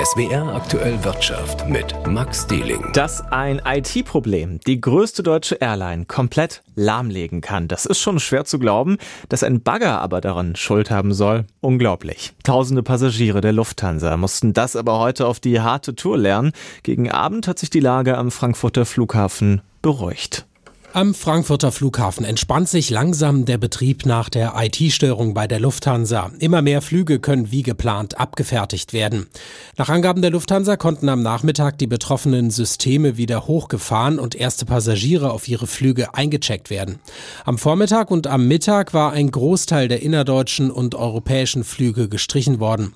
SWR aktuell Wirtschaft mit Max Dieling. Dass ein IT-Problem die größte deutsche Airline komplett lahmlegen kann, das ist schon schwer zu glauben. Dass ein Bagger aber daran Schuld haben soll, unglaublich. Tausende Passagiere der Lufthansa mussten das aber heute auf die harte Tour lernen. Gegen Abend hat sich die Lage am Frankfurter Flughafen beruhigt. Am Frankfurter Flughafen entspannt sich langsam der Betrieb nach der IT-Störung bei der Lufthansa. Immer mehr Flüge können wie geplant abgefertigt werden. Nach Angaben der Lufthansa konnten am Nachmittag die betroffenen Systeme wieder hochgefahren und erste Passagiere auf ihre Flüge eingecheckt werden. Am Vormittag und am Mittag war ein Großteil der innerdeutschen und europäischen Flüge gestrichen worden.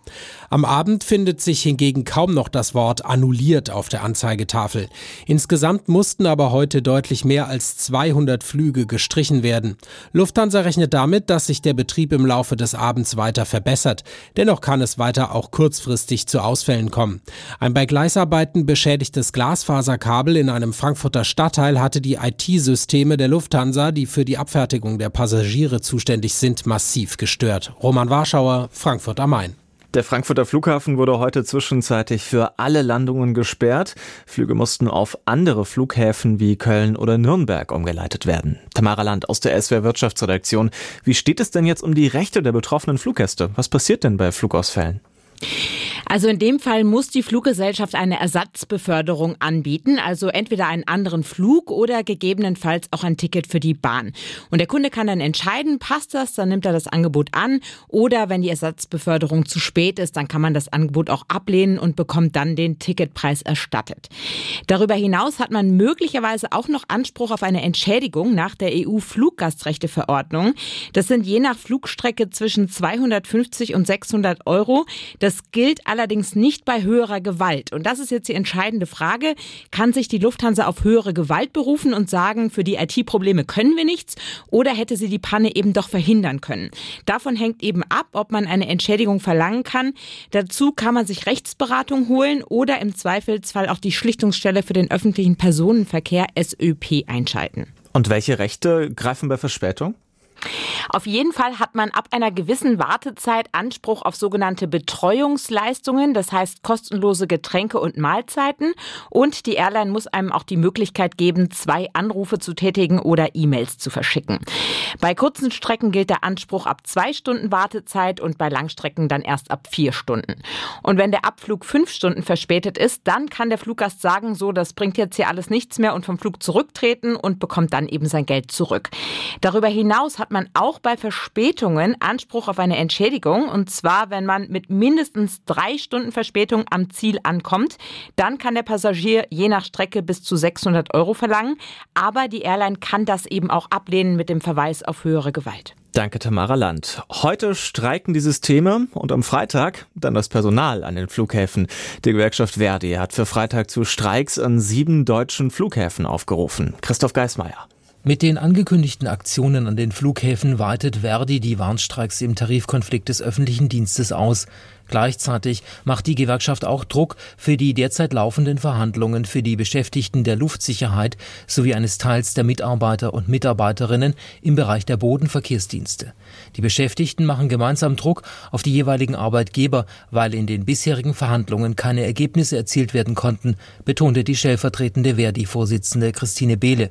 Am Abend findet sich hingegen kaum noch das Wort annulliert auf der Anzeigetafel. Insgesamt mussten aber heute deutlich mehr als 200 Flüge gestrichen werden. Lufthansa rechnet damit, dass sich der Betrieb im Laufe des Abends weiter verbessert. Dennoch kann es weiter auch kurzfristig zu Ausfällen kommen. Ein bei Gleisarbeiten beschädigtes Glasfaserkabel in einem Frankfurter Stadtteil hatte die IT-Systeme der Lufthansa, die für die Abfertigung der Passagiere zuständig sind, massiv gestört. Roman Warschauer, Frankfurt am Main. Der Frankfurter Flughafen wurde heute zwischenzeitlich für alle Landungen gesperrt. Flüge mussten auf andere Flughäfen wie Köln oder Nürnberg umgeleitet werden. Tamara Land aus der SWR Wirtschaftsredaktion. Wie steht es denn jetzt um die Rechte der betroffenen Fluggäste? Was passiert denn bei Flugausfällen? Also in dem Fall muss die Fluggesellschaft eine Ersatzbeförderung anbieten, also entweder einen anderen Flug oder gegebenenfalls auch ein Ticket für die Bahn. Und der Kunde kann dann entscheiden, passt das, dann nimmt er das Angebot an oder wenn die Ersatzbeförderung zu spät ist, dann kann man das Angebot auch ablehnen und bekommt dann den Ticketpreis erstattet. Darüber hinaus hat man möglicherweise auch noch Anspruch auf eine Entschädigung nach der EU-Fluggastrechteverordnung. Das sind je nach Flugstrecke zwischen 250 und 600 Euro. Das gilt allerdings nicht bei höherer Gewalt. Und das ist jetzt die entscheidende Frage. Kann sich die Lufthansa auf höhere Gewalt berufen und sagen, für die IT-Probleme können wir nichts? Oder hätte sie die Panne eben doch verhindern können? Davon hängt eben ab, ob man eine Entschädigung verlangen kann. Dazu kann man sich Rechtsberatung holen oder im Zweifelsfall auch die Schlichtungsstelle für den öffentlichen Personenverkehr SÖP einschalten. Und welche Rechte greifen bei Verspätung? Auf jeden Fall hat man ab einer gewissen Wartezeit Anspruch auf sogenannte Betreuungsleistungen, das heißt kostenlose Getränke und Mahlzeiten. Und die Airline muss einem auch die Möglichkeit geben, zwei Anrufe zu tätigen oder E-Mails zu verschicken. Bei kurzen Strecken gilt der Anspruch ab zwei Stunden Wartezeit und bei Langstrecken dann erst ab vier Stunden. Und wenn der Abflug fünf Stunden verspätet ist, dann kann der Fluggast sagen, so, das bringt jetzt hier alles nichts mehr und vom Flug zurücktreten und bekommt dann eben sein Geld zurück. Darüber hinaus hat man auch bei Verspätungen Anspruch auf eine Entschädigung. Und zwar, wenn man mit mindestens drei Stunden Verspätung am Ziel ankommt, dann kann der Passagier je nach Strecke bis zu 600 Euro verlangen. Aber die Airline kann das eben auch ablehnen mit dem Verweis auf höhere Gewalt. Danke, Tamara Land. Heute streiken die Systeme und am Freitag dann das Personal an den Flughäfen. Die Gewerkschaft Verdi hat für Freitag zu Streiks an sieben deutschen Flughäfen aufgerufen. Christoph Geismeier. Mit den angekündigten Aktionen an den Flughäfen weitet Verdi die Warnstreiks im Tarifkonflikt des öffentlichen Dienstes aus. Gleichzeitig macht die Gewerkschaft auch Druck für die derzeit laufenden Verhandlungen für die Beschäftigten der Luftsicherheit sowie eines Teils der Mitarbeiter und Mitarbeiterinnen im Bereich der Bodenverkehrsdienste. Die Beschäftigten machen gemeinsam Druck auf die jeweiligen Arbeitgeber, weil in den bisherigen Verhandlungen keine Ergebnisse erzielt werden konnten, betonte die stellvertretende Verdi-Vorsitzende Christine Behle.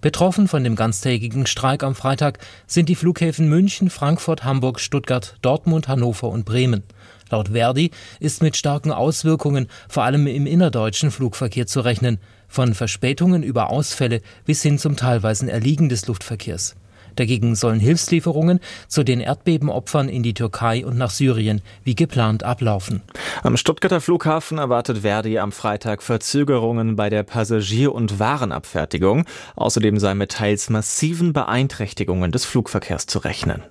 Betroffen von dem ganztägigen Streik am Freitag sind die Flughäfen München, Frankfurt, Hamburg, Stuttgart, Dortmund, Hannover und Bremen. Laut Verdi ist mit starken Auswirkungen vor allem im innerdeutschen Flugverkehr zu rechnen, von Verspätungen über Ausfälle bis hin zum teilweisen Erliegen des Luftverkehrs. Dagegen sollen Hilfslieferungen zu den Erdbebenopfern in die Türkei und nach Syrien wie geplant ablaufen. Am Stuttgarter Flughafen erwartet Verdi am Freitag Verzögerungen bei der Passagier- und Warenabfertigung. Außerdem sei mit teils massiven Beeinträchtigungen des Flugverkehrs zu rechnen.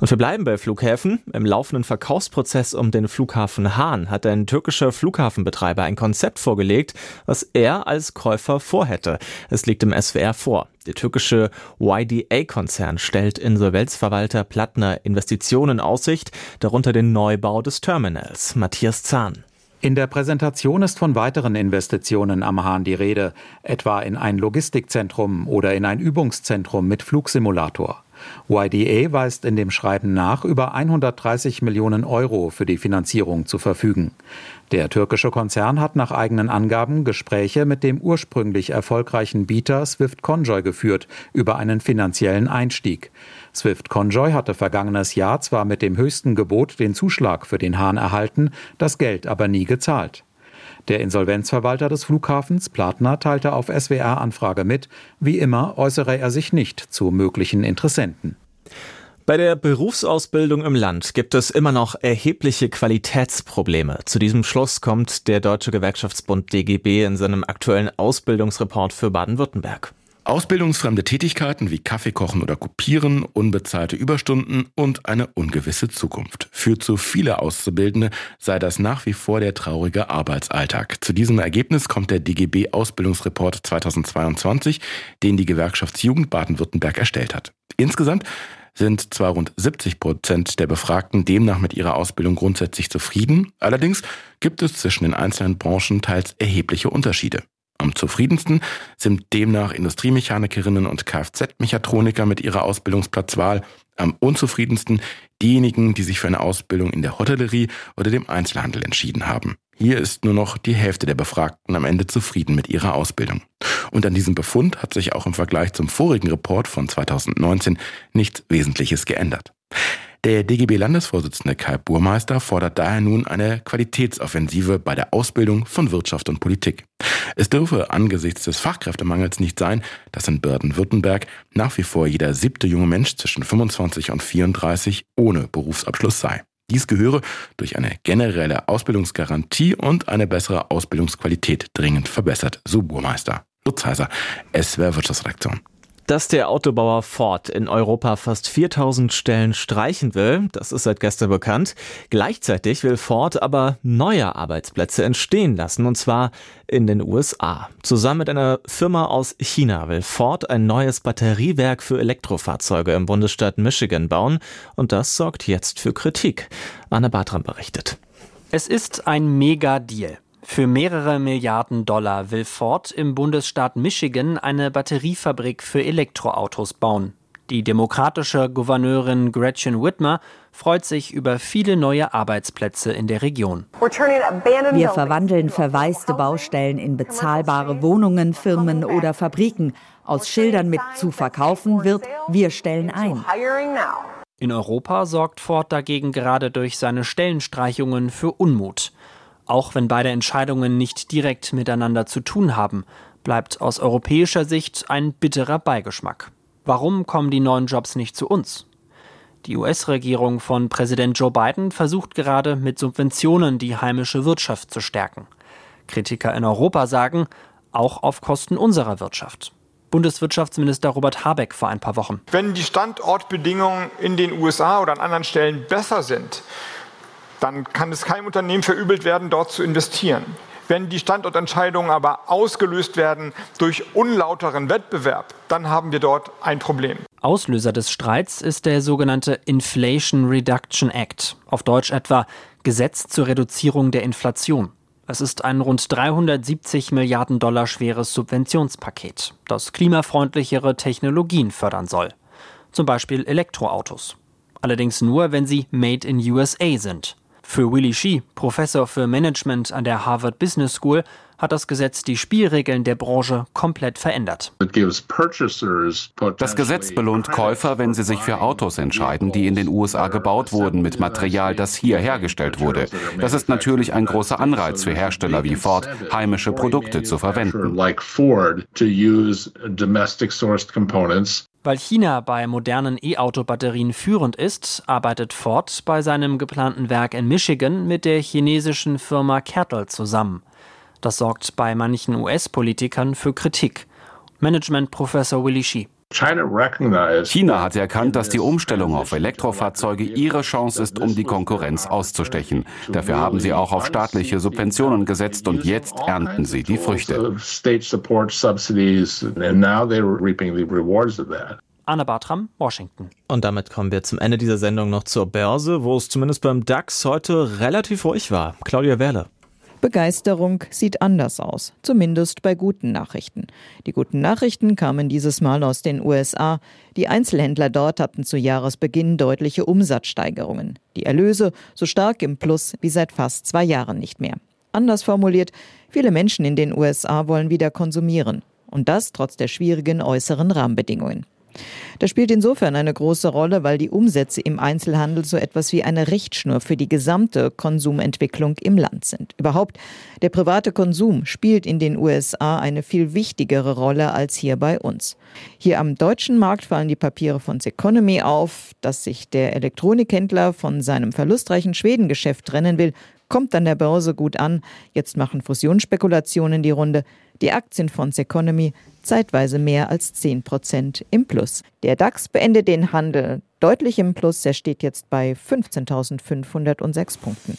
Und wir bleiben bei Flughäfen. Im laufenden Verkaufsprozess um den Flughafen Hahn hat ein türkischer Flughafenbetreiber ein Konzept vorgelegt, was er als Käufer vorhätte. Es liegt im SWR vor. Der türkische YDA-Konzern stellt Insolvenzverwalter Plattner Investitionen Aussicht, darunter den Neubau des Terminals. Matthias Zahn. In der Präsentation ist von weiteren Investitionen am Hahn die Rede, etwa in ein Logistikzentrum oder in ein Übungszentrum mit Flugsimulator. YDA weist in dem Schreiben nach, über 130 Millionen Euro für die Finanzierung zu verfügen. Der türkische Konzern hat nach eigenen Angaben Gespräche mit dem ursprünglich erfolgreichen Bieter Swift Conjoy geführt über einen finanziellen Einstieg. Swift Conjoy hatte vergangenes Jahr zwar mit dem höchsten Gebot den Zuschlag für den Hahn erhalten, das Geld aber nie gezahlt. Der Insolvenzverwalter des Flughafens, Platner, teilte auf SWR-Anfrage mit, wie immer äußere er sich nicht zu möglichen Interessenten. Bei der Berufsausbildung im Land gibt es immer noch erhebliche Qualitätsprobleme. Zu diesem Schluss kommt der Deutsche Gewerkschaftsbund DGB in seinem aktuellen Ausbildungsreport für Baden-Württemberg. Ausbildungsfremde Tätigkeiten wie Kaffee kochen oder kopieren, unbezahlte Überstunden und eine ungewisse Zukunft. Für zu viele Auszubildende sei das nach wie vor der traurige Arbeitsalltag. Zu diesem Ergebnis kommt der DGB Ausbildungsreport 2022, den die Gewerkschaftsjugend Baden-Württemberg erstellt hat. Insgesamt sind zwar rund 70 Prozent der Befragten demnach mit ihrer Ausbildung grundsätzlich zufrieden, allerdings gibt es zwischen den einzelnen Branchen teils erhebliche Unterschiede. Am zufriedensten sind demnach Industriemechanikerinnen und Kfz-Mechatroniker mit ihrer Ausbildungsplatzwahl, am unzufriedensten diejenigen, die sich für eine Ausbildung in der Hotellerie oder dem Einzelhandel entschieden haben. Hier ist nur noch die Hälfte der Befragten am Ende zufrieden mit ihrer Ausbildung. Und an diesem Befund hat sich auch im Vergleich zum vorigen Report von 2019 nichts Wesentliches geändert. Der DGB-Landesvorsitzende Kai Burmeister fordert daher nun eine Qualitätsoffensive bei der Ausbildung von Wirtschaft und Politik. Es dürfe angesichts des Fachkräftemangels nicht sein, dass in Baden-Württemberg nach wie vor jeder siebte junge Mensch zwischen 25 und 34 ohne Berufsabschluss sei. Dies gehöre durch eine generelle Ausbildungsgarantie und eine bessere Ausbildungsqualität dringend verbessert, so Burmeister. Lutz Heiser, SWR Wirtschaftsredaktion. Dass der Autobauer Ford in Europa fast 4000 Stellen streichen will, das ist seit gestern bekannt. Gleichzeitig will Ford aber neue Arbeitsplätze entstehen lassen, und zwar in den USA. Zusammen mit einer Firma aus China will Ford ein neues Batteriewerk für Elektrofahrzeuge im Bundesstaat Michigan bauen, und das sorgt jetzt für Kritik. Anne Bartram berichtet. Es ist ein Mega-Deal. Für mehrere Milliarden Dollar will Ford im Bundesstaat Michigan eine Batteriefabrik für Elektroautos bauen. Die demokratische Gouverneurin Gretchen Whitmer freut sich über viele neue Arbeitsplätze in der Region. Wir verwandeln verwaiste Baustellen in bezahlbare Wohnungen, Firmen oder Fabriken. Aus Schildern mit zu verkaufen wird, wir stellen ein. In Europa sorgt Ford dagegen gerade durch seine Stellenstreichungen für Unmut. Auch wenn beide Entscheidungen nicht direkt miteinander zu tun haben, bleibt aus europäischer Sicht ein bitterer Beigeschmack. Warum kommen die neuen Jobs nicht zu uns? Die US-Regierung von Präsident Joe Biden versucht gerade mit Subventionen die heimische Wirtschaft zu stärken. Kritiker in Europa sagen, auch auf Kosten unserer Wirtschaft. Bundeswirtschaftsminister Robert Habeck vor ein paar Wochen. Wenn die Standortbedingungen in den USA oder an anderen Stellen besser sind, dann kann es keinem Unternehmen verübelt werden, dort zu investieren. Wenn die Standortentscheidungen aber ausgelöst werden durch unlauteren Wettbewerb, dann haben wir dort ein Problem. Auslöser des Streits ist der sogenannte Inflation Reduction Act, auf Deutsch etwa Gesetz zur Reduzierung der Inflation. Es ist ein rund 370 Milliarden Dollar schweres Subventionspaket, das klimafreundlichere Technologien fördern soll. Zum Beispiel Elektroautos. Allerdings nur, wenn sie made in USA sind. Für Willy Shih, Professor für Management an der Harvard Business School, hat das Gesetz die Spielregeln der Branche komplett verändert. Das Gesetz belohnt Käufer, wenn sie sich für Autos entscheiden, die in den USA gebaut wurden mit Material, das hier hergestellt wurde. Das ist natürlich ein großer Anreiz für Hersteller wie Ford, heimische Produkte zu verwenden. Weil China bei modernen E-Auto-Batterien führend ist, arbeitet Ford bei seinem geplanten Werk in Michigan mit der chinesischen Firma Kettle zusammen. Das sorgt bei manchen US-Politikern für Kritik. Management-Professor Willy Shih. China hat erkannt, dass die Umstellung auf Elektrofahrzeuge ihre Chance ist, um die Konkurrenz auszustechen. Dafür haben sie auch auf staatliche Subventionen gesetzt und jetzt ernten sie die Früchte. Anne Bartram, Washington. Und damit kommen wir zum Ende dieser Sendung noch zur Börse, wo es zumindest beim DAX heute relativ ruhig war. Claudia Werle. Begeisterung sieht anders aus, zumindest bei guten Nachrichten. Die guten Nachrichten kamen dieses Mal aus den USA. Die Einzelhändler dort hatten zu Jahresbeginn deutliche Umsatzsteigerungen. Die Erlöse so stark im Plus wie seit fast zwei Jahren nicht mehr. Anders formuliert, viele Menschen in den USA wollen wieder konsumieren. Und das trotz der schwierigen äußeren Rahmenbedingungen. Das spielt insofern eine große Rolle, weil die Umsätze im Einzelhandel so etwas wie eine Richtschnur für die gesamte Konsumentwicklung im Land sind. Überhaupt, der private Konsum spielt in den USA eine viel wichtigere Rolle als hier bei uns. Hier am deutschen Markt fallen die Papiere von Seconomy auf, dass sich der Elektronikhändler von seinem verlustreichen Schwedengeschäft trennen will, kommt an der Börse gut an. Jetzt machen Fusionsspekulationen die Runde. Die Aktien von Seconomy zeitweise mehr als 10 Prozent im Plus. Der DAX beendet den Handel deutlich im Plus. Er steht jetzt bei 15.506 Punkten.